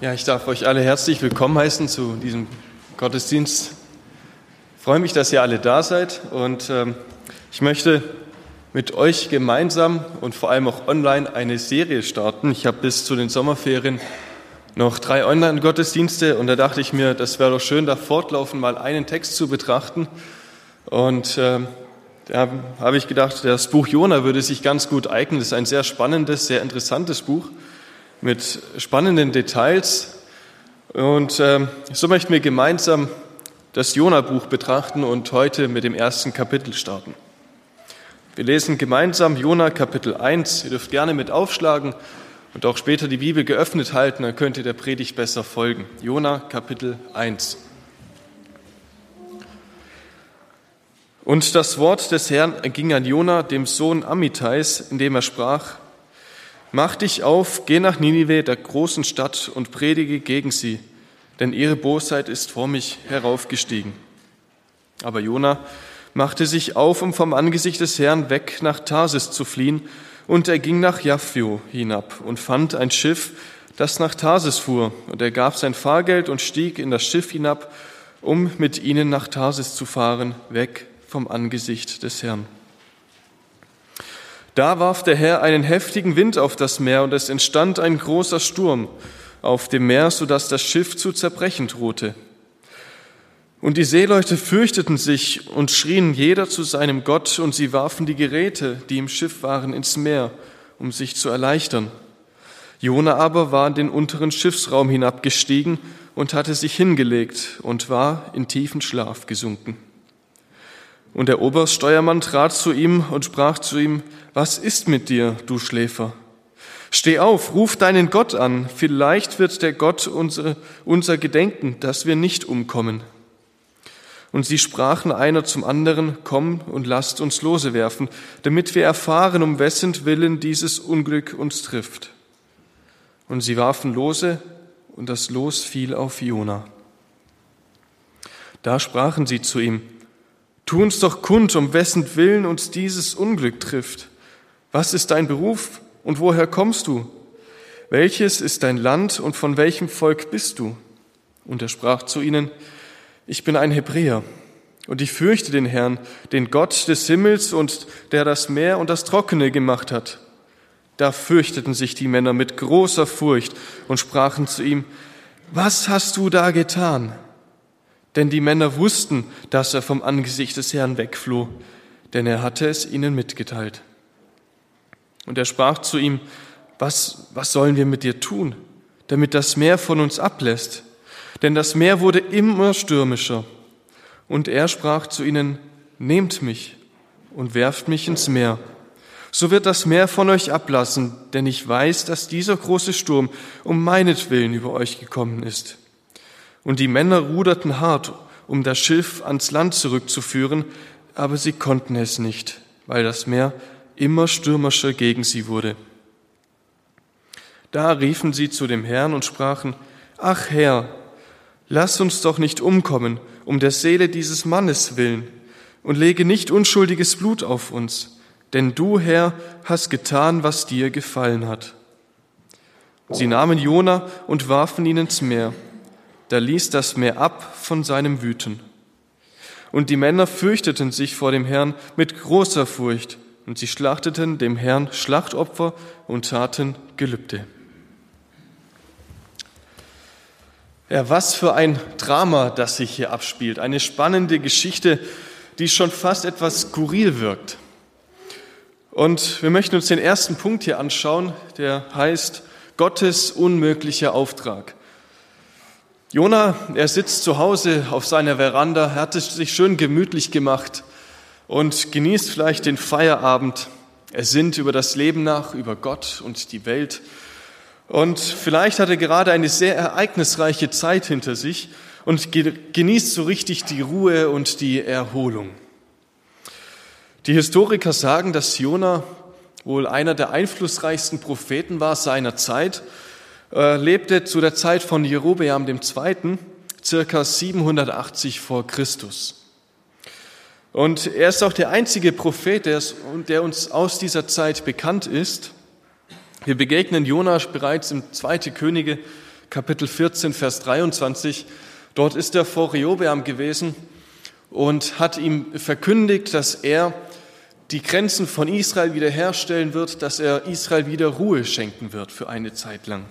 Ja, ich darf euch alle herzlich willkommen heißen zu diesem Gottesdienst. Ich freue mich, dass ihr alle da seid und ähm, ich möchte mit euch gemeinsam und vor allem auch online eine Serie starten. Ich habe bis zu den Sommerferien noch drei Online-Gottesdienste und da dachte ich mir, das wäre doch schön, da fortlaufend mal einen Text zu betrachten. Und äh, da habe ich gedacht, das Buch Jona würde sich ganz gut eignen. Das ist ein sehr spannendes, sehr interessantes Buch mit spannenden Details. Und äh, so möchten wir gemeinsam das Jona-Buch betrachten und heute mit dem ersten Kapitel starten. Wir lesen gemeinsam Jona Kapitel 1. Ihr dürft gerne mit aufschlagen und auch später die Bibel geöffnet halten, dann könnt ihr der Predigt besser folgen. Jona Kapitel 1. Und das Wort des Herrn erging an Jona, dem Sohn Amitais, indem er sprach, Mach dich auf, geh nach Ninive, der großen Stadt, und predige gegen sie, denn ihre Bosheit ist vor mich heraufgestiegen. Aber Jona machte sich auf, um vom Angesicht des Herrn weg nach Tarsis zu fliehen, und er ging nach Jaffio hinab und fand ein Schiff, das nach Tarsis fuhr, und er gab sein Fahrgeld und stieg in das Schiff hinab, um mit ihnen nach Tarsis zu fahren, weg vom Angesicht des Herrn. Da warf der Herr einen heftigen Wind auf das Meer und es entstand ein großer Sturm auf dem Meer, so dass das Schiff zu zerbrechen drohte. Und die Seeleute fürchteten sich und schrien jeder zu seinem Gott und sie warfen die Geräte, die im Schiff waren, ins Meer, um sich zu erleichtern. Jona aber war in den unteren Schiffsraum hinabgestiegen und hatte sich hingelegt und war in tiefen Schlaf gesunken. Und der Obersteuermann trat zu ihm und sprach zu ihm, was ist mit dir, du Schläfer? Steh auf, ruf deinen Gott an, vielleicht wird der Gott unsere, unser gedenken, dass wir nicht umkommen. Und sie sprachen einer zum anderen, komm und lasst uns Lose werfen, damit wir erfahren, um wessen Willen dieses Unglück uns trifft. Und sie warfen Lose, und das Los fiel auf Jona. Da sprachen sie zu ihm, Tu uns doch kund, um wessen Willen uns dieses Unglück trifft. Was ist dein Beruf und woher kommst du? Welches ist dein Land und von welchem Volk bist du? Und er sprach zu ihnen, ich bin ein Hebräer und ich fürchte den Herrn, den Gott des Himmels und der das Meer und das Trockene gemacht hat. Da fürchteten sich die Männer mit großer Furcht und sprachen zu ihm, was hast du da getan? Denn die Männer wussten, dass er vom Angesicht des Herrn wegfloh, denn er hatte es ihnen mitgeteilt. Und er sprach zu ihm, was, was sollen wir mit dir tun, damit das Meer von uns ablässt? Denn das Meer wurde immer stürmischer. Und er sprach zu ihnen, nehmt mich und werft mich ins Meer. So wird das Meer von euch ablassen, denn ich weiß, dass dieser große Sturm um meinetwillen über euch gekommen ist. Und die Männer ruderten hart, um das Schiff ans Land zurückzuführen, aber sie konnten es nicht, weil das Meer immer stürmischer gegen sie wurde. Da riefen sie zu dem Herrn und sprachen, Ach Herr, lass uns doch nicht umkommen, um der Seele dieses Mannes willen, und lege nicht unschuldiges Blut auf uns, denn du, Herr, hast getan, was dir gefallen hat. Sie nahmen Jona und warfen ihn ins Meer da ließ das Meer ab von seinem Wüten. Und die Männer fürchteten sich vor dem Herrn mit großer Furcht, und sie schlachteten dem Herrn Schlachtopfer und taten Gelübde. Ja, was für ein Drama, das sich hier abspielt. Eine spannende Geschichte, die schon fast etwas skurril wirkt. Und wir möchten uns den ersten Punkt hier anschauen, der heißt Gottes unmöglicher Auftrag. Jona, er sitzt zu Hause auf seiner Veranda, er hat es sich schön gemütlich gemacht und genießt vielleicht den Feierabend. Er sinnt über das Leben nach, über Gott und die Welt. Und vielleicht hat er gerade eine sehr ereignisreiche Zeit hinter sich und genießt so richtig die Ruhe und die Erholung. Die Historiker sagen, dass Jona wohl einer der einflussreichsten Propheten war seiner Zeit lebte zu der Zeit von Jerobeam II., circa 780 vor Christus. Und er ist auch der einzige Prophet, der uns aus dieser Zeit bekannt ist. Wir begegnen Jonas bereits im 2. Könige, Kapitel 14, Vers 23. Dort ist er vor Rehobeam gewesen und hat ihm verkündigt, dass er die Grenzen von Israel wiederherstellen wird, dass er Israel wieder Ruhe schenken wird für eine Zeit lang.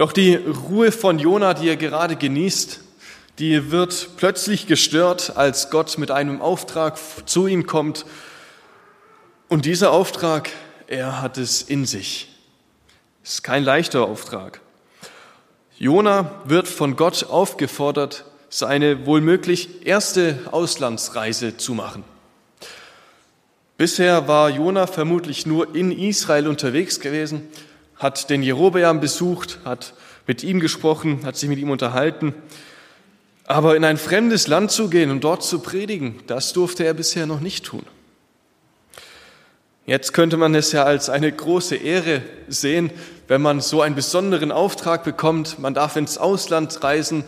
Doch die Ruhe von Jona, die er gerade genießt, die wird plötzlich gestört, als Gott mit einem Auftrag zu ihm kommt. Und dieser Auftrag, er hat es in sich. Ist kein leichter Auftrag. Jona wird von Gott aufgefordert, seine wohlmöglich erste Auslandsreise zu machen. Bisher war Jona vermutlich nur in Israel unterwegs gewesen, hat den Jerobeam besucht, hat mit ihm gesprochen, hat sich mit ihm unterhalten. Aber in ein fremdes Land zu gehen und dort zu predigen, das durfte er bisher noch nicht tun. Jetzt könnte man es ja als eine große Ehre sehen, wenn man so einen besonderen Auftrag bekommt. Man darf ins Ausland reisen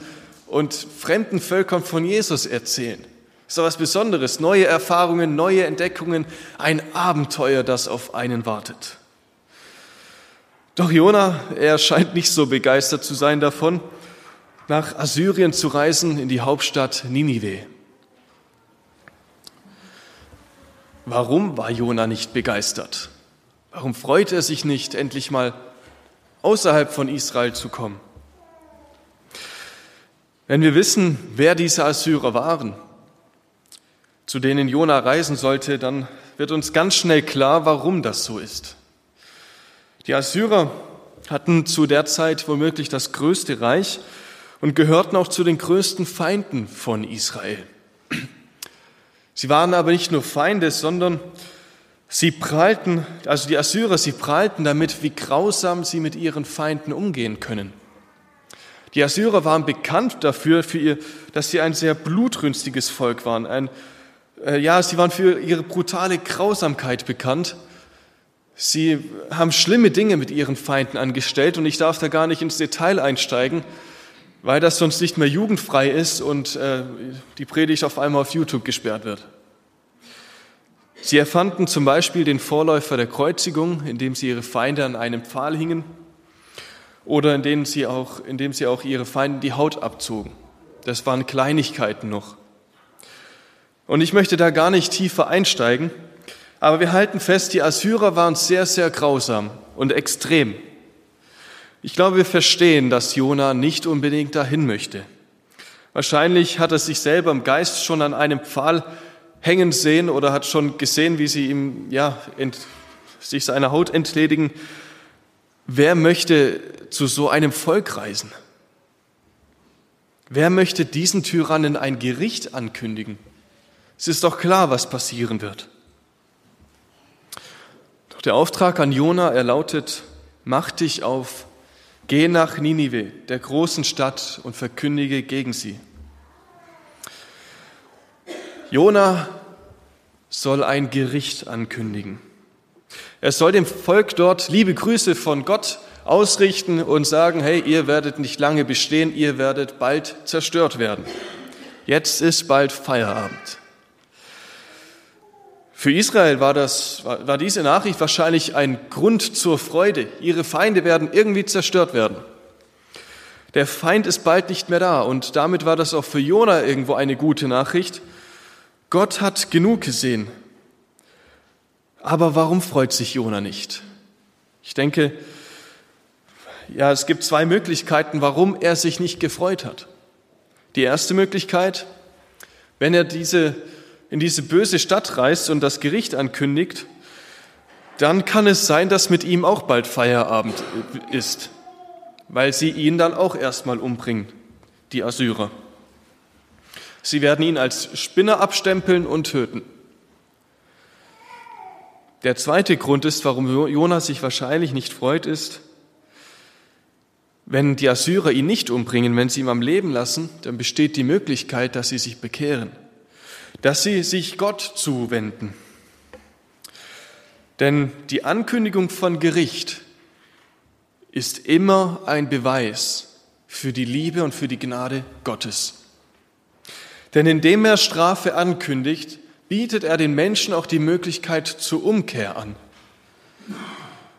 und fremden Völkern von Jesus erzählen. Das ist doch was Besonderes. Neue Erfahrungen, neue Entdeckungen, ein Abenteuer, das auf einen wartet. Doch Jona, er scheint nicht so begeistert zu sein davon, nach Assyrien zu reisen, in die Hauptstadt Ninive. Warum war Jona nicht begeistert? Warum freut er sich nicht, endlich mal außerhalb von Israel zu kommen? Wenn wir wissen, wer diese Assyrer waren, zu denen Jona reisen sollte, dann wird uns ganz schnell klar, warum das so ist. Die Assyrer hatten zu der Zeit womöglich das größte Reich und gehörten auch zu den größten Feinden von Israel. Sie waren aber nicht nur Feinde, sondern sie prahlten, also die Assyrer, sie prahlten damit, wie grausam sie mit ihren Feinden umgehen können. Die Assyrer waren bekannt dafür, für ihr, dass sie ein sehr blutrünstiges Volk waren, ein äh, ja, sie waren für ihre brutale Grausamkeit bekannt. Sie haben schlimme Dinge mit ihren Feinden angestellt und ich darf da gar nicht ins Detail einsteigen, weil das sonst nicht mehr jugendfrei ist und äh, die Predigt auf einmal auf YouTube gesperrt wird. Sie erfanden zum Beispiel den Vorläufer der Kreuzigung, indem sie ihre Feinde an einem Pfahl hingen oder indem sie auch, indem sie auch ihre Feinde die Haut abzogen. Das waren Kleinigkeiten noch. Und ich möchte da gar nicht tiefer einsteigen, aber wir halten fest, die Assyrer waren sehr, sehr grausam und extrem. Ich glaube, wir verstehen, dass Jona nicht unbedingt dahin möchte. Wahrscheinlich hat er sich selber im Geist schon an einem Pfahl hängen sehen oder hat schon gesehen, wie sie ihm, ja, ent, sich seiner Haut entledigen. Wer möchte zu so einem Volk reisen? Wer möchte diesen Tyrannen ein Gericht ankündigen? Es ist doch klar, was passieren wird. Der Auftrag an Jona, er lautet, mach dich auf, geh nach Ninive, der großen Stadt, und verkündige gegen sie. Jona soll ein Gericht ankündigen. Er soll dem Volk dort liebe Grüße von Gott ausrichten und sagen, hey, ihr werdet nicht lange bestehen, ihr werdet bald zerstört werden. Jetzt ist bald Feierabend. Für Israel war, das, war diese Nachricht wahrscheinlich ein Grund zur Freude. Ihre Feinde werden irgendwie zerstört werden. Der Feind ist bald nicht mehr da und damit war das auch für Jona irgendwo eine gute Nachricht. Gott hat genug gesehen. Aber warum freut sich Jona nicht? Ich denke, ja, es gibt zwei Möglichkeiten, warum er sich nicht gefreut hat. Die erste Möglichkeit, wenn er diese in diese böse Stadt reist und das Gericht ankündigt, dann kann es sein, dass mit ihm auch bald Feierabend ist, weil sie ihn dann auch erstmal umbringen, die Assyrer. Sie werden ihn als Spinner abstempeln und töten. Der zweite Grund ist, warum Jonas sich wahrscheinlich nicht freut, ist, wenn die Assyrer ihn nicht umbringen, wenn sie ihn am Leben lassen, dann besteht die Möglichkeit, dass sie sich bekehren dass sie sich Gott zuwenden. Denn die Ankündigung von Gericht ist immer ein Beweis für die Liebe und für die Gnade Gottes. Denn indem er Strafe ankündigt, bietet er den Menschen auch die Möglichkeit zur Umkehr an.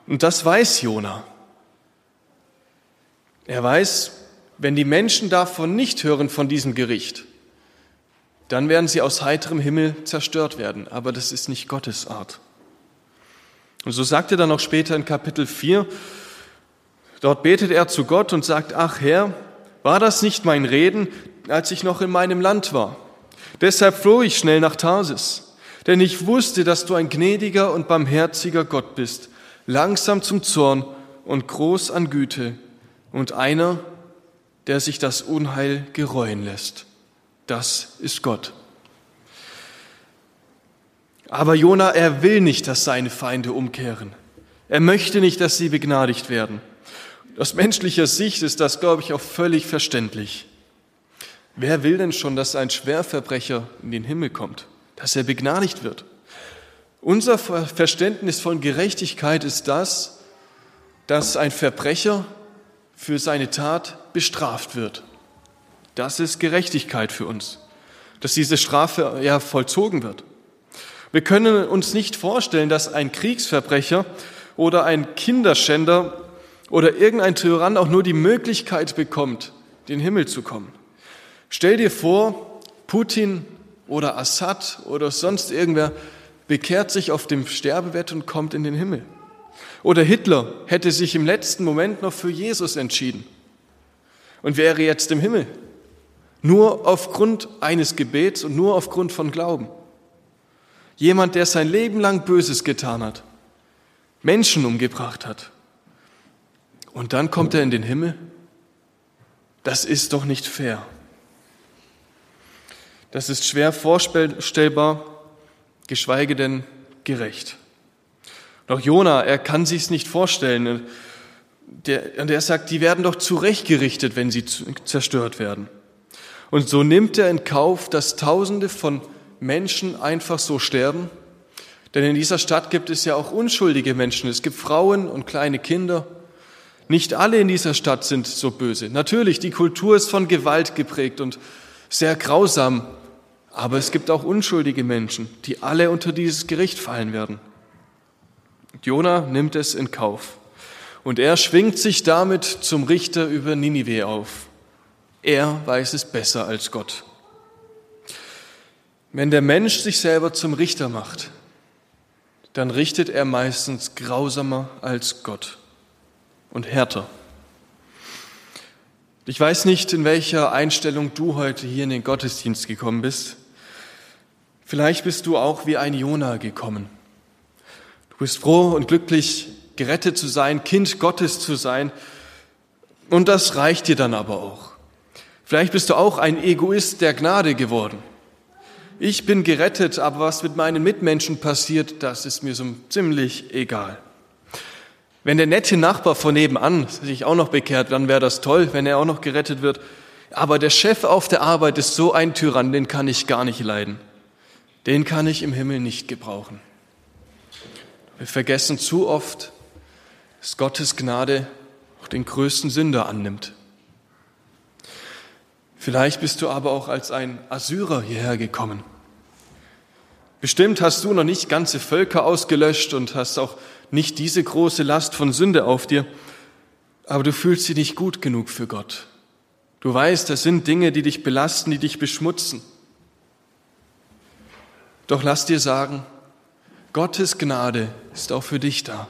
Und das weiß Jona. Er weiß, wenn die Menschen davon nicht hören, von diesem Gericht, dann werden sie aus heiterem Himmel zerstört werden. Aber das ist nicht Gottes Art. Und so sagt er dann auch später in Kapitel 4, dort betet er zu Gott und sagt, ach Herr, war das nicht mein Reden, als ich noch in meinem Land war? Deshalb floh ich schnell nach Tarsis, denn ich wusste, dass du ein gnädiger und barmherziger Gott bist, langsam zum Zorn und groß an Güte und einer, der sich das Unheil gereuen lässt. Das ist Gott. Aber Jona, er will nicht, dass seine Feinde umkehren. Er möchte nicht, dass sie begnadigt werden. Aus menschlicher Sicht ist das, glaube ich, auch völlig verständlich. Wer will denn schon, dass ein Schwerverbrecher in den Himmel kommt, dass er begnadigt wird? Unser Verständnis von Gerechtigkeit ist das, dass ein Verbrecher für seine Tat bestraft wird. Das ist Gerechtigkeit für uns, dass diese Strafe ja vollzogen wird. Wir können uns nicht vorstellen, dass ein Kriegsverbrecher oder ein Kinderschänder oder irgendein Tyrann auch nur die Möglichkeit bekommt, den Himmel zu kommen. Stell dir vor, Putin oder Assad oder sonst irgendwer bekehrt sich auf dem Sterbebett und kommt in den Himmel. Oder Hitler hätte sich im letzten Moment noch für Jesus entschieden und wäre jetzt im Himmel. Nur aufgrund eines Gebets und nur aufgrund von Glauben. Jemand, der sein Leben lang Böses getan hat, Menschen umgebracht hat. Und dann kommt er in den Himmel? Das ist doch nicht fair. Das ist schwer vorstellbar, geschweige denn gerecht. Doch Jona, er kann sich's nicht vorstellen. Der, und er sagt, die werden doch zurechtgerichtet, wenn sie zerstört werden. Und so nimmt er in Kauf, dass Tausende von Menschen einfach so sterben? Denn in dieser Stadt gibt es ja auch unschuldige Menschen. Es gibt Frauen und kleine Kinder. Nicht alle in dieser Stadt sind so böse. Natürlich, die Kultur ist von Gewalt geprägt und sehr grausam. Aber es gibt auch unschuldige Menschen, die alle unter dieses Gericht fallen werden. Jona nimmt es in Kauf. Und er schwingt sich damit zum Richter über Ninive auf. Er weiß es besser als Gott. Wenn der Mensch sich selber zum Richter macht, dann richtet er meistens grausamer als Gott und härter. Ich weiß nicht, in welcher Einstellung du heute hier in den Gottesdienst gekommen bist. Vielleicht bist du auch wie ein Jona gekommen. Du bist froh und glücklich, gerettet zu sein, Kind Gottes zu sein. Und das reicht dir dann aber auch. Vielleicht bist du auch ein Egoist der Gnade geworden. Ich bin gerettet, aber was mit meinen Mitmenschen passiert, das ist mir so ziemlich egal. Wenn der nette Nachbar von nebenan sich auch noch bekehrt, dann wäre das toll, wenn er auch noch gerettet wird. Aber der Chef auf der Arbeit ist so ein Tyrann, den kann ich gar nicht leiden. Den kann ich im Himmel nicht gebrauchen. Wir vergessen zu oft, dass Gottes Gnade auch den größten Sünder annimmt. Vielleicht bist du aber auch als ein Assyrer hierher gekommen. Bestimmt hast du noch nicht ganze Völker ausgelöscht und hast auch nicht diese große Last von Sünde auf dir, aber du fühlst dich nicht gut genug für Gott. Du weißt, das sind Dinge, die dich belasten, die dich beschmutzen. Doch lass dir sagen, Gottes Gnade ist auch für dich da.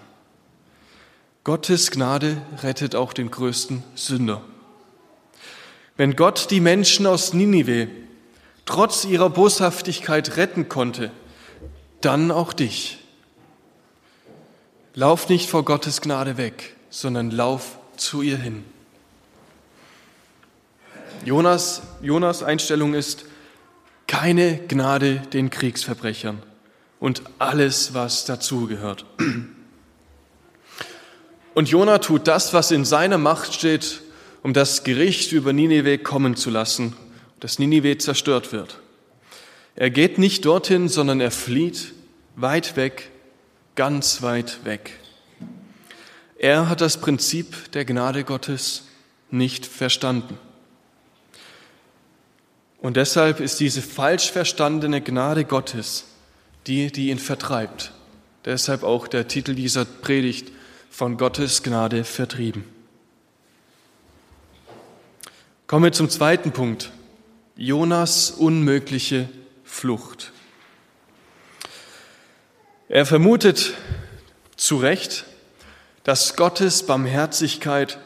Gottes Gnade rettet auch den größten Sünder. Wenn Gott die Menschen aus Ninive trotz ihrer Boshaftigkeit retten konnte, dann auch dich. Lauf nicht vor Gottes Gnade weg, sondern lauf zu ihr hin. Jonas, Jonas Einstellung ist keine Gnade den Kriegsverbrechern und alles, was dazugehört. Und Jona tut das, was in seiner Macht steht, um das Gericht über Ninive kommen zu lassen, dass Ninive zerstört wird. Er geht nicht dorthin, sondern er flieht weit weg, ganz weit weg. Er hat das Prinzip der Gnade Gottes nicht verstanden. Und deshalb ist diese falsch verstandene Gnade Gottes die, die ihn vertreibt. Deshalb auch der Titel dieser Predigt von Gottes Gnade vertrieben. Kommen wir zum zweiten Punkt. Jonas unmögliche Flucht. Er vermutet zu Recht, dass Gottes Barmherzigkeit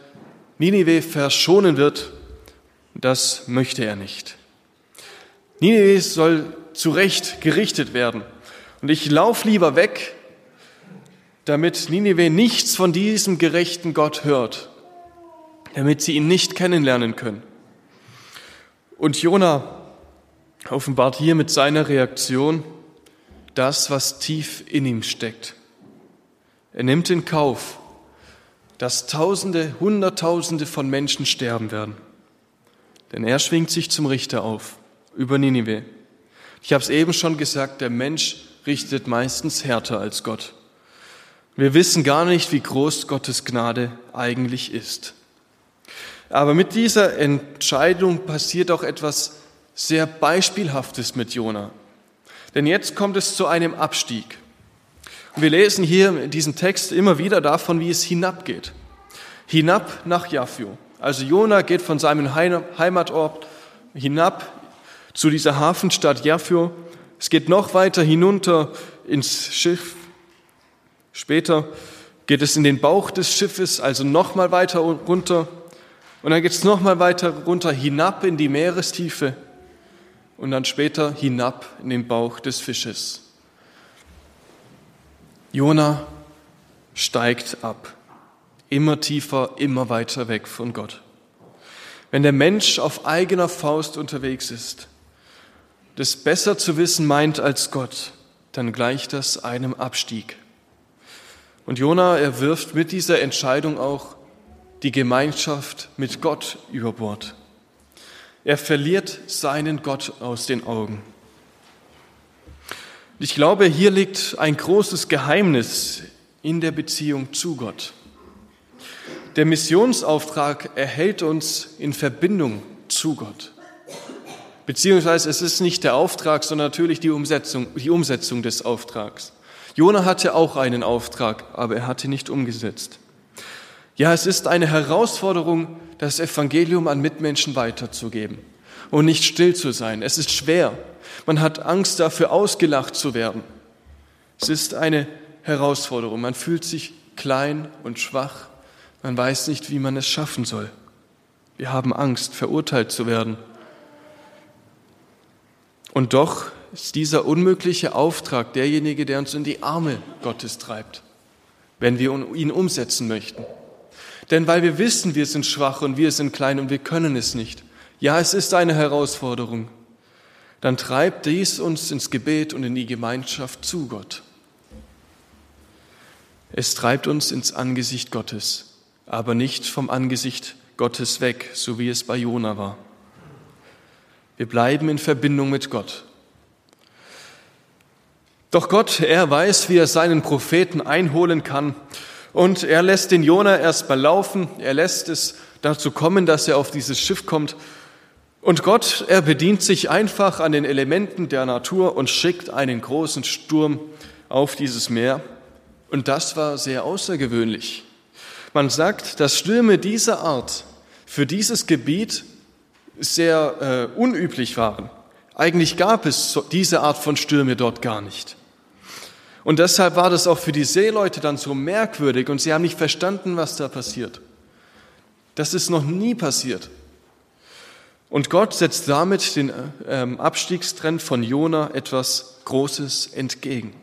Ninive verschonen wird. Das möchte er nicht. Ninive soll zu Recht gerichtet werden. Und ich laufe lieber weg, damit Ninive nichts von diesem gerechten Gott hört, damit sie ihn nicht kennenlernen können. Und Jona offenbart hier mit seiner Reaktion das, was tief in ihm steckt. Er nimmt in Kauf, dass Tausende, Hunderttausende von Menschen sterben werden. Denn er schwingt sich zum Richter auf über Ninive. Ich habe es eben schon gesagt, der Mensch richtet meistens härter als Gott. Wir wissen gar nicht, wie groß Gottes Gnade eigentlich ist. Aber mit dieser Entscheidung passiert auch etwas sehr Beispielhaftes mit Jona. Denn jetzt kommt es zu einem Abstieg. Und wir lesen hier in diesem Text immer wieder davon, wie es hinabgeht. Hinab nach Jaffio. Also Jona geht von seinem Heimatort hinab zu dieser Hafenstadt Jaffio. Es geht noch weiter hinunter ins Schiff. Später geht es in den Bauch des Schiffes, also noch mal weiter runter. Und dann geht es noch mal weiter runter hinab in die Meerestiefe und dann später hinab in den Bauch des Fisches. Jona steigt ab, immer tiefer, immer weiter weg von Gott. Wenn der Mensch auf eigener Faust unterwegs ist, das besser zu wissen meint als Gott, dann gleicht das einem Abstieg. Und Jona, er wirft mit dieser Entscheidung auch die Gemeinschaft mit Gott über Bord. Er verliert seinen Gott aus den Augen. Ich glaube, hier liegt ein großes Geheimnis in der Beziehung zu Gott. Der Missionsauftrag erhält uns in Verbindung zu Gott. Beziehungsweise es ist nicht der Auftrag, sondern natürlich die Umsetzung, die Umsetzung des Auftrags. Jona hatte auch einen Auftrag, aber er hatte nicht umgesetzt. Ja, es ist eine Herausforderung, das Evangelium an Mitmenschen weiterzugeben und nicht still zu sein. Es ist schwer. Man hat Angst dafür, ausgelacht zu werden. Es ist eine Herausforderung. Man fühlt sich klein und schwach. Man weiß nicht, wie man es schaffen soll. Wir haben Angst, verurteilt zu werden. Und doch ist dieser unmögliche Auftrag derjenige, der uns in die Arme Gottes treibt, wenn wir ihn umsetzen möchten. Denn weil wir wissen, wir sind schwach und wir sind klein und wir können es nicht. Ja, es ist eine Herausforderung. Dann treibt dies uns ins Gebet und in die Gemeinschaft zu Gott. Es treibt uns ins Angesicht Gottes, aber nicht vom Angesicht Gottes weg, so wie es bei Jona war. Wir bleiben in Verbindung mit Gott. Doch Gott, er weiß, wie er seinen Propheten einholen kann und er lässt den Jona erstmal laufen. Er lässt es dazu kommen, dass er auf dieses Schiff kommt. Und Gott, er bedient sich einfach an den Elementen der Natur und schickt einen großen Sturm auf dieses Meer. Und das war sehr außergewöhnlich. Man sagt, dass Stürme dieser Art für dieses Gebiet sehr äh, unüblich waren. Eigentlich gab es diese Art von Stürme dort gar nicht. Und deshalb war das auch für die Seeleute dann so merkwürdig und sie haben nicht verstanden, was da passiert. Das ist noch nie passiert. Und Gott setzt damit den ähm, Abstiegstrend von Jona etwas Großes entgegen.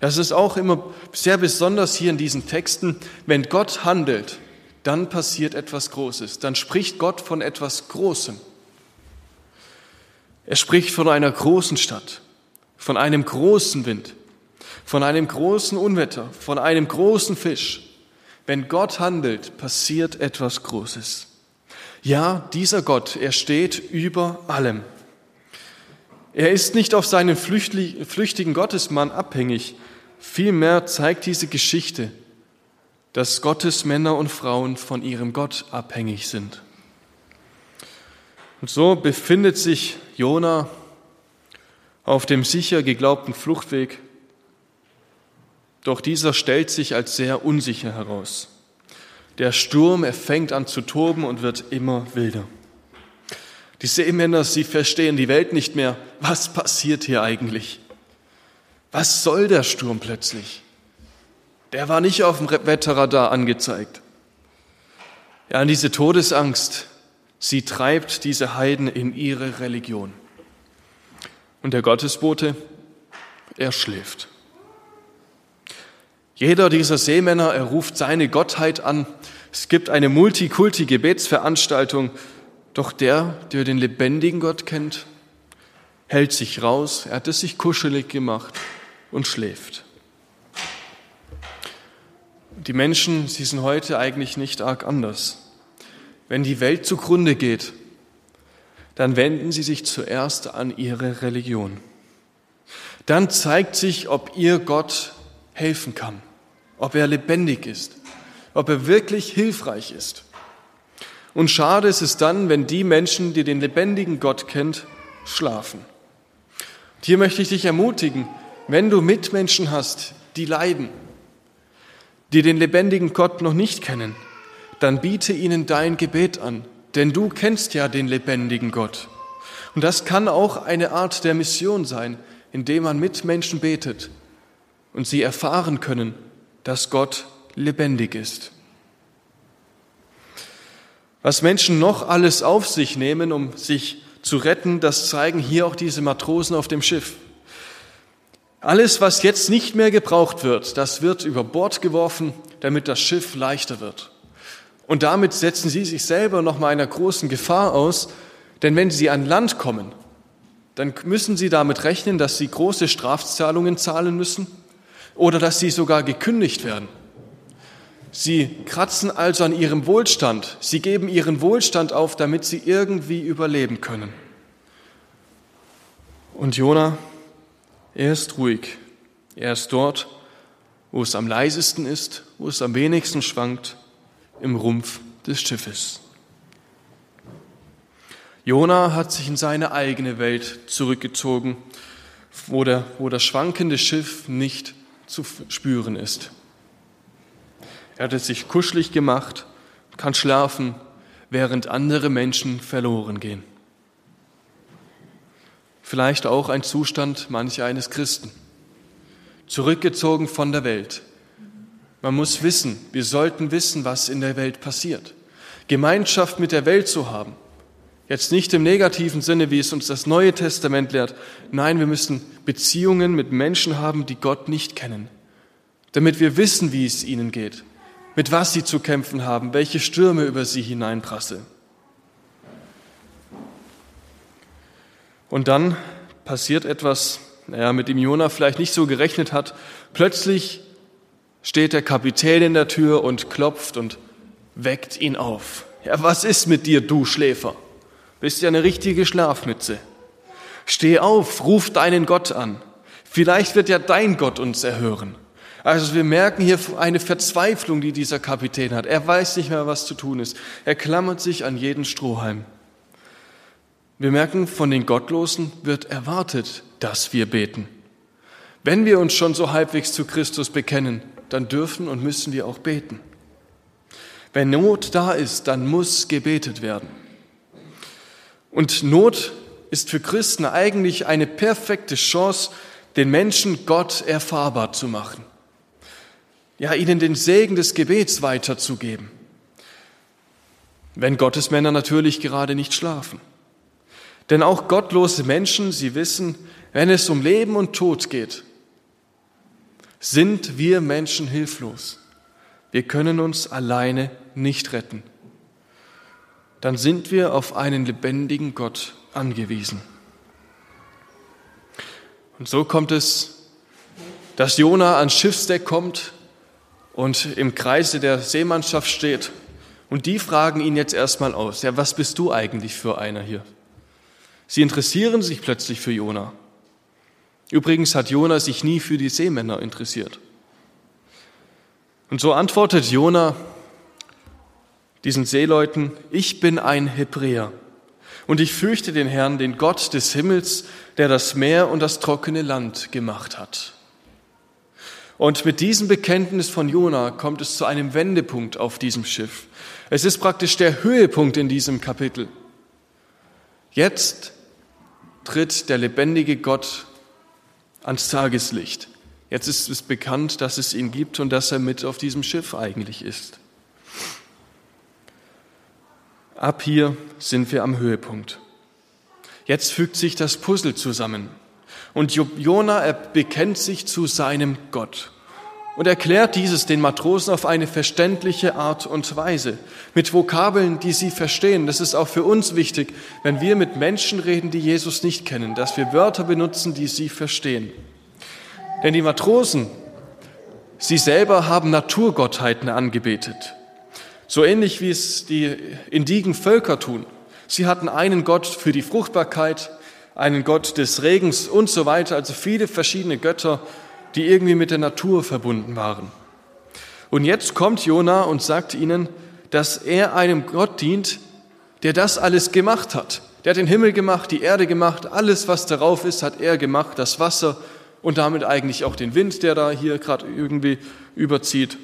Das ist auch immer sehr besonders hier in diesen Texten. Wenn Gott handelt, dann passiert etwas Großes. Dann spricht Gott von etwas Großem. Er spricht von einer großen Stadt, von einem großen Wind, von einem großen Unwetter, von einem großen Fisch. Wenn Gott handelt, passiert etwas Großes. Ja, dieser Gott, er steht über allem. Er ist nicht auf seinen flüchtigen Gottesmann abhängig. Vielmehr zeigt diese Geschichte, dass Gottes Männer und Frauen von ihrem Gott abhängig sind. Und so befindet sich Jona auf dem sicher geglaubten Fluchtweg doch dieser stellt sich als sehr unsicher heraus. Der Sturm, er fängt an zu toben und wird immer wilder. Die Seemänner, sie verstehen die Welt nicht mehr. Was passiert hier eigentlich? Was soll der Sturm plötzlich? Der war nicht auf dem Wetterradar angezeigt. Ja, diese Todesangst, sie treibt diese Heiden in ihre Religion. Und der Gottesbote, er schläft. Jeder dieser Seemänner, er ruft seine Gottheit an. Es gibt eine Multikulti-Gebetsveranstaltung. Doch der, der den lebendigen Gott kennt, hält sich raus. Er hat es sich kuschelig gemacht und schläft. Die Menschen, sie sind heute eigentlich nicht arg anders. Wenn die Welt zugrunde geht, dann wenden sie sich zuerst an ihre Religion. Dann zeigt sich, ob ihr Gott helfen kann, ob er lebendig ist, ob er wirklich hilfreich ist. Und schade ist es dann, wenn die Menschen, die den lebendigen Gott kennt, schlafen. Und hier möchte ich dich ermutigen, wenn du Mitmenschen hast, die leiden, die den lebendigen Gott noch nicht kennen, dann biete ihnen dein Gebet an, denn du kennst ja den lebendigen Gott. Und das kann auch eine Art der Mission sein, indem man mit Menschen betet und sie erfahren können, dass Gott lebendig ist. Was Menschen noch alles auf sich nehmen, um sich zu retten, das zeigen hier auch diese Matrosen auf dem Schiff. Alles, was jetzt nicht mehr gebraucht wird, das wird über Bord geworfen, damit das Schiff leichter wird. Und damit setzen sie sich selber noch mal einer großen Gefahr aus, denn wenn sie an Land kommen, dann müssen sie damit rechnen, dass sie große Strafzahlungen zahlen müssen oder dass sie sogar gekündigt werden. Sie kratzen also an ihrem Wohlstand. Sie geben ihren Wohlstand auf, damit sie irgendwie überleben können. Und Jona, er ist ruhig. Er ist dort, wo es am leisesten ist, wo es am wenigsten schwankt, im Rumpf des Schiffes. Jona hat sich in seine eigene Welt zurückgezogen, wo, der, wo das schwankende Schiff nicht zu spüren ist. Er hat es sich kuschelig gemacht, kann schlafen, während andere Menschen verloren gehen. Vielleicht auch ein Zustand manch eines Christen. Zurückgezogen von der Welt. Man muss wissen, wir sollten wissen, was in der Welt passiert. Gemeinschaft mit der Welt zu haben. Jetzt nicht im negativen Sinne, wie es uns das Neue Testament lehrt. Nein, wir müssen Beziehungen mit Menschen haben, die Gott nicht kennen, damit wir wissen, wie es ihnen geht, mit was sie zu kämpfen haben, welche Stürme über sie hineinprasseln. Und dann passiert etwas, naja, mit dem Jona vielleicht nicht so gerechnet hat. Plötzlich steht der Kapitän in der Tür und klopft und weckt ihn auf. Ja, was ist mit dir, du Schläfer? Bist ja eine richtige Schlafmütze. Steh auf, ruf deinen Gott an. Vielleicht wird ja dein Gott uns erhören. Also wir merken hier eine Verzweiflung, die dieser Kapitän hat. Er weiß nicht mehr, was zu tun ist. Er klammert sich an jeden Strohhalm. Wir merken, von den Gottlosen wird erwartet, dass wir beten. Wenn wir uns schon so halbwegs zu Christus bekennen, dann dürfen und müssen wir auch beten. Wenn Not da ist, dann muss gebetet werden. Und Not ist für Christen eigentlich eine perfekte Chance, den Menschen Gott erfahrbar zu machen. Ja, ihnen den Segen des Gebets weiterzugeben. Wenn Gottesmänner natürlich gerade nicht schlafen. Denn auch gottlose Menschen, sie wissen, wenn es um Leben und Tod geht, sind wir Menschen hilflos. Wir können uns alleine nicht retten dann sind wir auf einen lebendigen Gott angewiesen. Und so kommt es, dass Jona ans Schiffsdeck kommt und im Kreise der Seemannschaft steht. Und die fragen ihn jetzt erstmal aus, ja, was bist du eigentlich für einer hier? Sie interessieren sich plötzlich für Jona. Übrigens hat Jona sich nie für die Seemänner interessiert. Und so antwortet Jona, diesen Seeleuten, ich bin ein Hebräer und ich fürchte den Herrn, den Gott des Himmels, der das Meer und das trockene Land gemacht hat. Und mit diesem Bekenntnis von Jona kommt es zu einem Wendepunkt auf diesem Schiff. Es ist praktisch der Höhepunkt in diesem Kapitel. Jetzt tritt der lebendige Gott ans Tageslicht. Jetzt ist es bekannt, dass es ihn gibt und dass er mit auf diesem Schiff eigentlich ist. Ab hier sind wir am Höhepunkt. Jetzt fügt sich das Puzzle zusammen. Und Jona, bekennt sich zu seinem Gott und erklärt dieses den Matrosen auf eine verständliche Art und Weise, mit Vokabeln, die sie verstehen. Das ist auch für uns wichtig, wenn wir mit Menschen reden, die Jesus nicht kennen, dass wir Wörter benutzen, die sie verstehen. Denn die Matrosen, sie selber haben Naturgottheiten angebetet. So ähnlich wie es die indigen Völker tun. Sie hatten einen Gott für die Fruchtbarkeit, einen Gott des Regens und so weiter, also viele verschiedene Götter, die irgendwie mit der Natur verbunden waren. Und jetzt kommt Jona und sagt ihnen, dass er einem Gott dient, der das alles gemacht hat. Der hat den Himmel gemacht, die Erde gemacht, alles, was darauf ist, hat er gemacht, das Wasser und damit eigentlich auch den Wind, der da hier gerade irgendwie überzieht.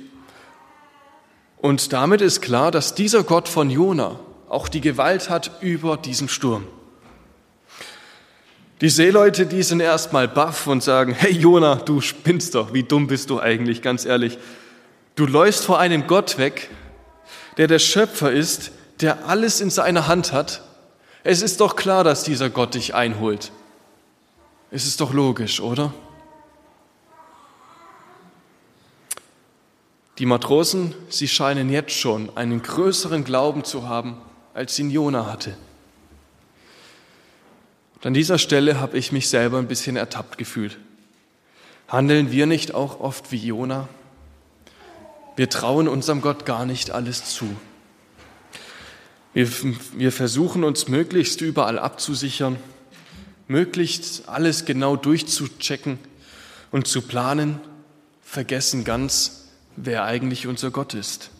Und damit ist klar, dass dieser Gott von Jona auch die Gewalt hat über diesen Sturm. Die Seeleute, die sind erstmal baff und sagen, hey Jona, du spinnst doch, wie dumm bist du eigentlich, ganz ehrlich. Du läufst vor einem Gott weg, der der Schöpfer ist, der alles in seiner Hand hat. Es ist doch klar, dass dieser Gott dich einholt. Es ist doch logisch, oder? Die Matrosen, sie scheinen jetzt schon einen größeren Glauben zu haben, als ihn Jona hatte. Und an dieser Stelle habe ich mich selber ein bisschen ertappt gefühlt. Handeln wir nicht auch oft wie Jona? Wir trauen unserem Gott gar nicht alles zu. Wir, wir versuchen uns möglichst überall abzusichern, möglichst alles genau durchzuchecken und zu planen, vergessen ganz, wer eigentlich unser Gott ist.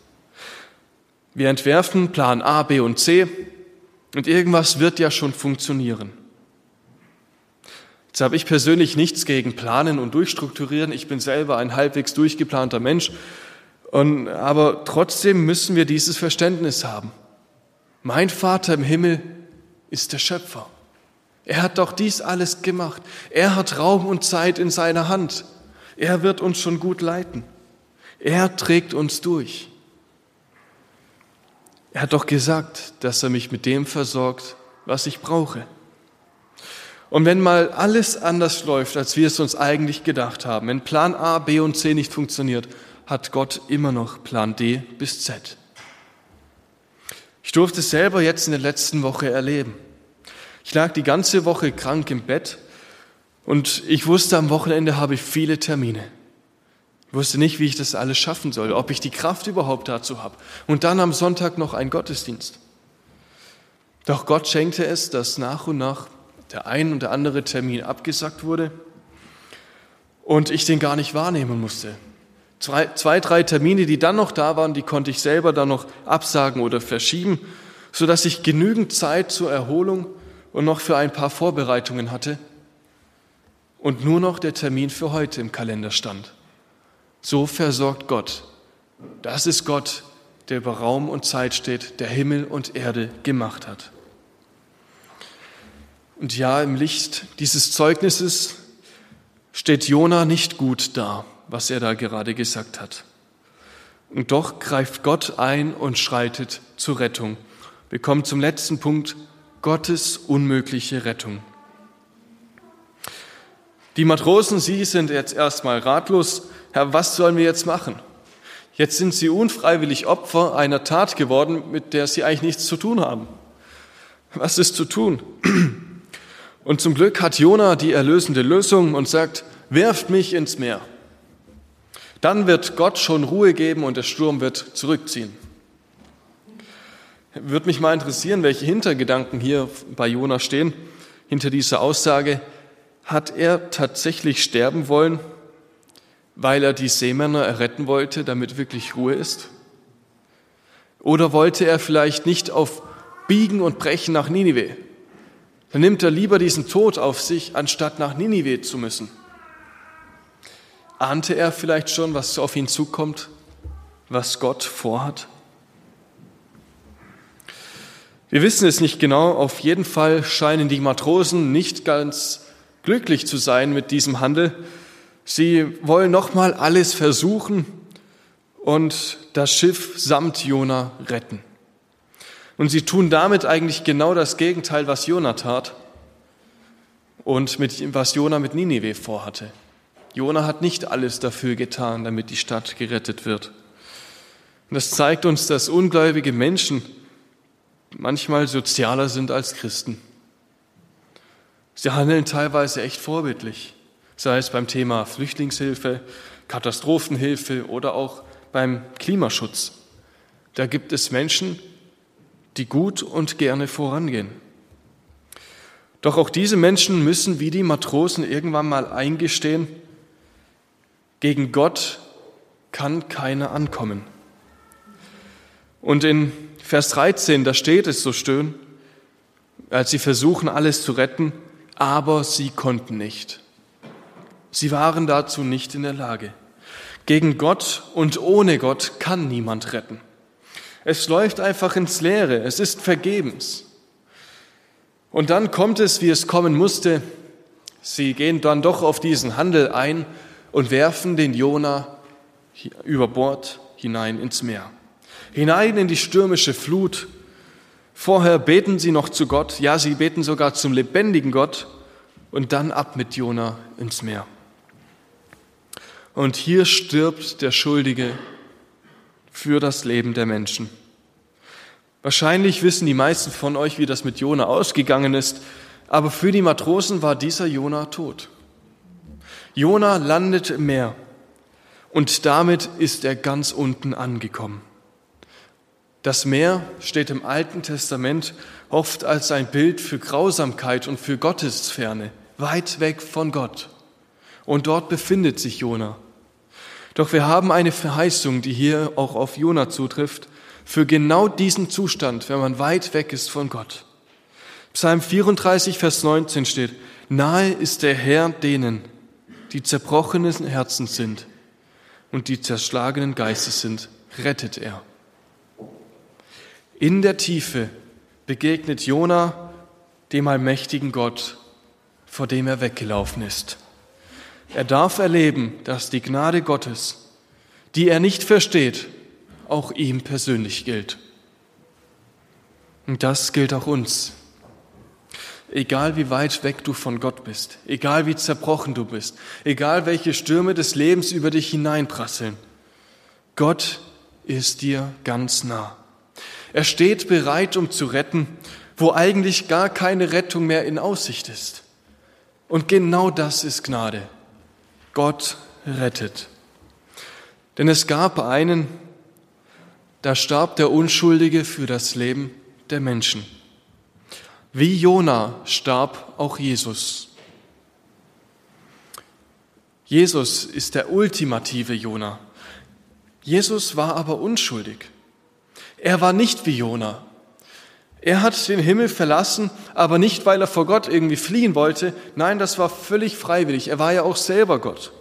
Wir entwerfen Plan A, B und C und irgendwas wird ja schon funktionieren. Jetzt habe ich persönlich nichts gegen Planen und Durchstrukturieren. Ich bin selber ein halbwegs durchgeplanter Mensch. Und, aber trotzdem müssen wir dieses Verständnis haben. Mein Vater im Himmel ist der Schöpfer. Er hat doch dies alles gemacht. Er hat Raum und Zeit in seiner Hand. Er wird uns schon gut leiten. Er trägt uns durch. Er hat doch gesagt, dass er mich mit dem versorgt, was ich brauche. Und wenn mal alles anders läuft, als wir es uns eigentlich gedacht haben, wenn Plan A, B und C nicht funktioniert, hat Gott immer noch Plan D bis Z. Ich durfte es selber jetzt in der letzten Woche erleben. Ich lag die ganze Woche krank im Bett und ich wusste, am Wochenende habe ich viele Termine. Wusste nicht, wie ich das alles schaffen soll, ob ich die Kraft überhaupt dazu habe. Und dann am Sonntag noch ein Gottesdienst. Doch Gott schenkte es, dass nach und nach der ein und der andere Termin abgesagt wurde und ich den gar nicht wahrnehmen musste. Zwei, zwei, drei Termine, die dann noch da waren, die konnte ich selber dann noch absagen oder verschieben, sodass ich genügend Zeit zur Erholung und noch für ein paar Vorbereitungen hatte und nur noch der Termin für heute im Kalender stand. So versorgt Gott. Das ist Gott, der über Raum und Zeit steht, der Himmel und Erde gemacht hat. Und ja, im Licht dieses Zeugnisses steht Jona nicht gut da, was er da gerade gesagt hat. Und doch greift Gott ein und schreitet zur Rettung. Wir kommen zum letzten Punkt, Gottes unmögliche Rettung. Die Matrosen, sie sind jetzt erstmal ratlos. Herr, was sollen wir jetzt machen? Jetzt sind sie unfreiwillig Opfer einer Tat geworden, mit der sie eigentlich nichts zu tun haben. Was ist zu tun? Und zum Glück hat Jona die erlösende Lösung und sagt, werft mich ins Meer. Dann wird Gott schon Ruhe geben und der Sturm wird zurückziehen. Würde mich mal interessieren, welche Hintergedanken hier bei Jona stehen, hinter dieser Aussage. Hat er tatsächlich sterben wollen, weil er die Seemänner erretten wollte, damit wirklich Ruhe ist? Oder wollte er vielleicht nicht auf Biegen und Brechen nach Ninive, dann nimmt er lieber diesen Tod auf sich, anstatt nach Ninive zu müssen. Ahnte er vielleicht schon, was auf ihn zukommt, was Gott vorhat? Wir wissen es nicht genau, auf jeden Fall scheinen die Matrosen nicht ganz glücklich zu sein mit diesem Handel. Sie wollen nochmal alles versuchen und das Schiff samt Jona retten. Und sie tun damit eigentlich genau das Gegenteil, was Jona tat und mit, was Jona mit Ninive vorhatte. Jona hat nicht alles dafür getan, damit die Stadt gerettet wird. Und das zeigt uns, dass ungläubige Menschen manchmal sozialer sind als Christen. Sie handeln teilweise echt vorbildlich, sei es beim Thema Flüchtlingshilfe, Katastrophenhilfe oder auch beim Klimaschutz. Da gibt es Menschen, die gut und gerne vorangehen. Doch auch diese Menschen müssen wie die Matrosen irgendwann mal eingestehen, gegen Gott kann keiner ankommen. Und in Vers 13, da steht es so schön, als sie versuchen, alles zu retten, aber sie konnten nicht. Sie waren dazu nicht in der Lage. Gegen Gott und ohne Gott kann niemand retten. Es läuft einfach ins Leere, es ist vergebens. Und dann kommt es, wie es kommen musste. Sie gehen dann doch auf diesen Handel ein und werfen den Jona über Bord hinein ins Meer hinein in die stürmische Flut. Vorher beten sie noch zu Gott, ja, sie beten sogar zum lebendigen Gott und dann ab mit Jona ins Meer. Und hier stirbt der Schuldige für das Leben der Menschen. Wahrscheinlich wissen die meisten von euch, wie das mit Jona ausgegangen ist, aber für die Matrosen war dieser Jona tot. Jona landet im Meer und damit ist er ganz unten angekommen. Das Meer steht im Alten Testament oft als ein Bild für Grausamkeit und für Gottesferne, weit weg von Gott. Und dort befindet sich Jona. Doch wir haben eine Verheißung, die hier auch auf Jona zutrifft, für genau diesen Zustand, wenn man weit weg ist von Gott. Psalm 34, Vers 19 steht, Nahe ist der Herr denen, die zerbrochenen Herzen sind und die zerschlagenen Geistes sind, rettet er. In der Tiefe begegnet Jona dem allmächtigen Gott, vor dem er weggelaufen ist. Er darf erleben, dass die Gnade Gottes, die er nicht versteht, auch ihm persönlich gilt. Und das gilt auch uns. Egal wie weit weg du von Gott bist, egal wie zerbrochen du bist, egal welche Stürme des Lebens über dich hineinprasseln, Gott ist dir ganz nah. Er steht bereit, um zu retten, wo eigentlich gar keine Rettung mehr in Aussicht ist. Und genau das ist Gnade. Gott rettet. Denn es gab einen, da starb der Unschuldige für das Leben der Menschen. Wie Jona starb auch Jesus. Jesus ist der ultimative Jona. Jesus war aber unschuldig. Er war nicht wie Jona. Er hat den Himmel verlassen, aber nicht, weil er vor Gott irgendwie fliehen wollte. Nein, das war völlig freiwillig. Er war ja auch selber Gott.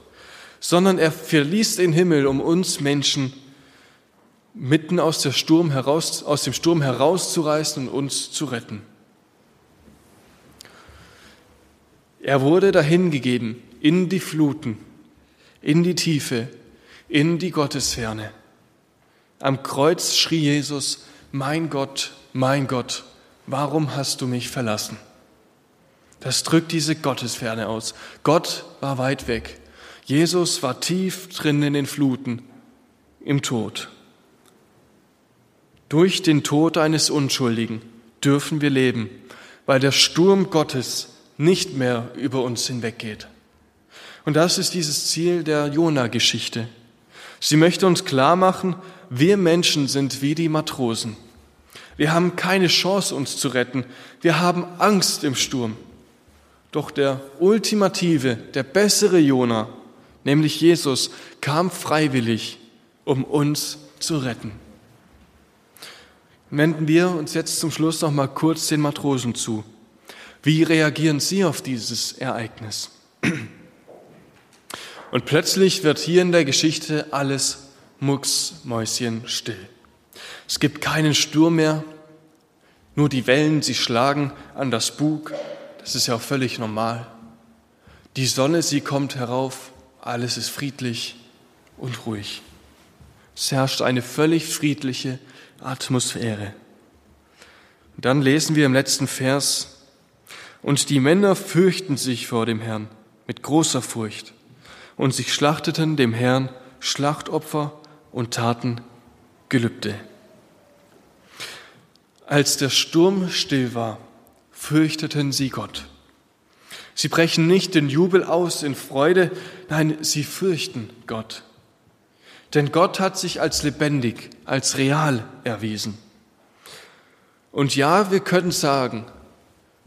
Sondern er verließ den Himmel, um uns Menschen mitten aus, der Sturm heraus, aus dem Sturm herauszureißen und uns zu retten. Er wurde dahingegeben in die Fluten, in die Tiefe, in die Gottesferne. Am Kreuz schrie Jesus, mein Gott, mein Gott, warum hast du mich verlassen? Das drückt diese Gottesferne aus. Gott war weit weg. Jesus war tief drin in den Fluten, im Tod. Durch den Tod eines Unschuldigen dürfen wir leben, weil der Sturm Gottes nicht mehr über uns hinweggeht. Und das ist dieses Ziel der Jona-Geschichte. Sie möchte uns klar machen, wir Menschen sind wie die Matrosen. Wir haben keine Chance, uns zu retten. Wir haben Angst im Sturm. Doch der ultimative, der bessere Jona, nämlich Jesus, kam freiwillig, um uns zu retten. Wenden wir uns jetzt zum Schluss noch mal kurz den Matrosen zu. Wie reagieren sie auf dieses Ereignis? Und plötzlich wird hier in der Geschichte alles mucksmäuschen still. Es gibt keinen Sturm mehr, Nur die Wellen, sie schlagen an das Bug, das ist ja auch völlig normal. Die Sonne, sie kommt herauf, alles ist friedlich und ruhig. Es herrscht eine völlig friedliche Atmosphäre. Dann lesen wir im letzten Vers, und die Männer fürchten sich vor dem Herrn mit großer Furcht, und sie schlachteten dem Herrn Schlachtopfer und taten Gelübde. Als der Sturm still war, fürchteten sie Gott. Sie brechen nicht in Jubel aus, in Freude, nein, sie fürchten Gott. Denn Gott hat sich als lebendig, als real erwiesen. Und ja, wir können sagen,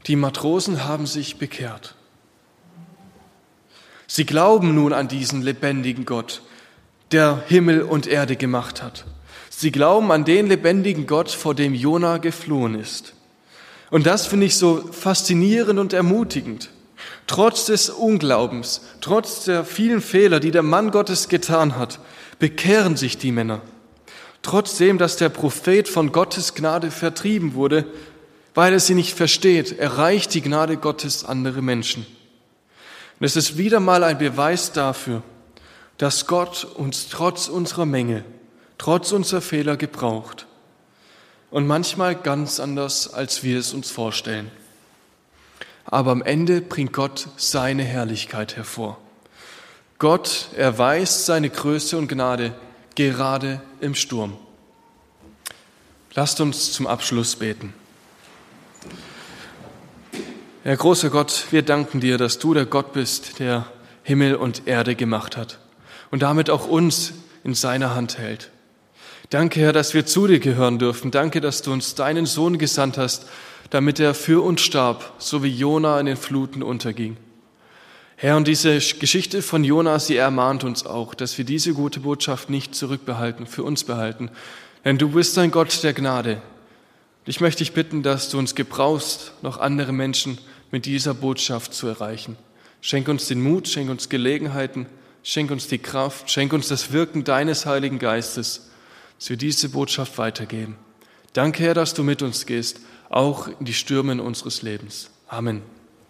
die Matrosen haben sich bekehrt. Sie glauben nun an diesen lebendigen Gott, der Himmel und Erde gemacht hat. Sie glauben an den lebendigen Gott, vor dem Jona geflohen ist. Und das finde ich so faszinierend und ermutigend. Trotz des Unglaubens, trotz der vielen Fehler, die der Mann Gottes getan hat, bekehren sich die Männer. Trotzdem, dass der Prophet von Gottes Gnade vertrieben wurde, weil er sie nicht versteht, erreicht die Gnade Gottes andere Menschen. Und es ist wieder mal ein Beweis dafür, dass Gott uns trotz unserer Menge, trotz unserer Fehler gebraucht. Und manchmal ganz anders, als wir es uns vorstellen. Aber am Ende bringt Gott seine Herrlichkeit hervor. Gott erweist seine Größe und Gnade gerade im Sturm. Lasst uns zum Abschluss beten. Herr großer Gott, wir danken dir, dass du der Gott bist, der Himmel und Erde gemacht hat und damit auch uns in seiner Hand hält. Danke, Herr, dass wir zu dir gehören dürfen. Danke, dass du uns deinen Sohn gesandt hast, damit er für uns starb, so wie Jona in den Fluten unterging. Herr, und diese Geschichte von Jona, sie ermahnt uns auch, dass wir diese gute Botschaft nicht zurückbehalten, für uns behalten. Denn du bist ein Gott der Gnade. Ich möchte dich bitten, dass du uns gebrauchst, noch andere Menschen mit dieser Botschaft zu erreichen. Schenk uns den Mut, schenk uns Gelegenheiten, schenk uns die Kraft, schenk uns das Wirken deines Heiligen Geistes, dass wir diese Botschaft weitergeben. Danke, Herr, dass du mit uns gehst, auch in die Stürme unseres Lebens. Amen.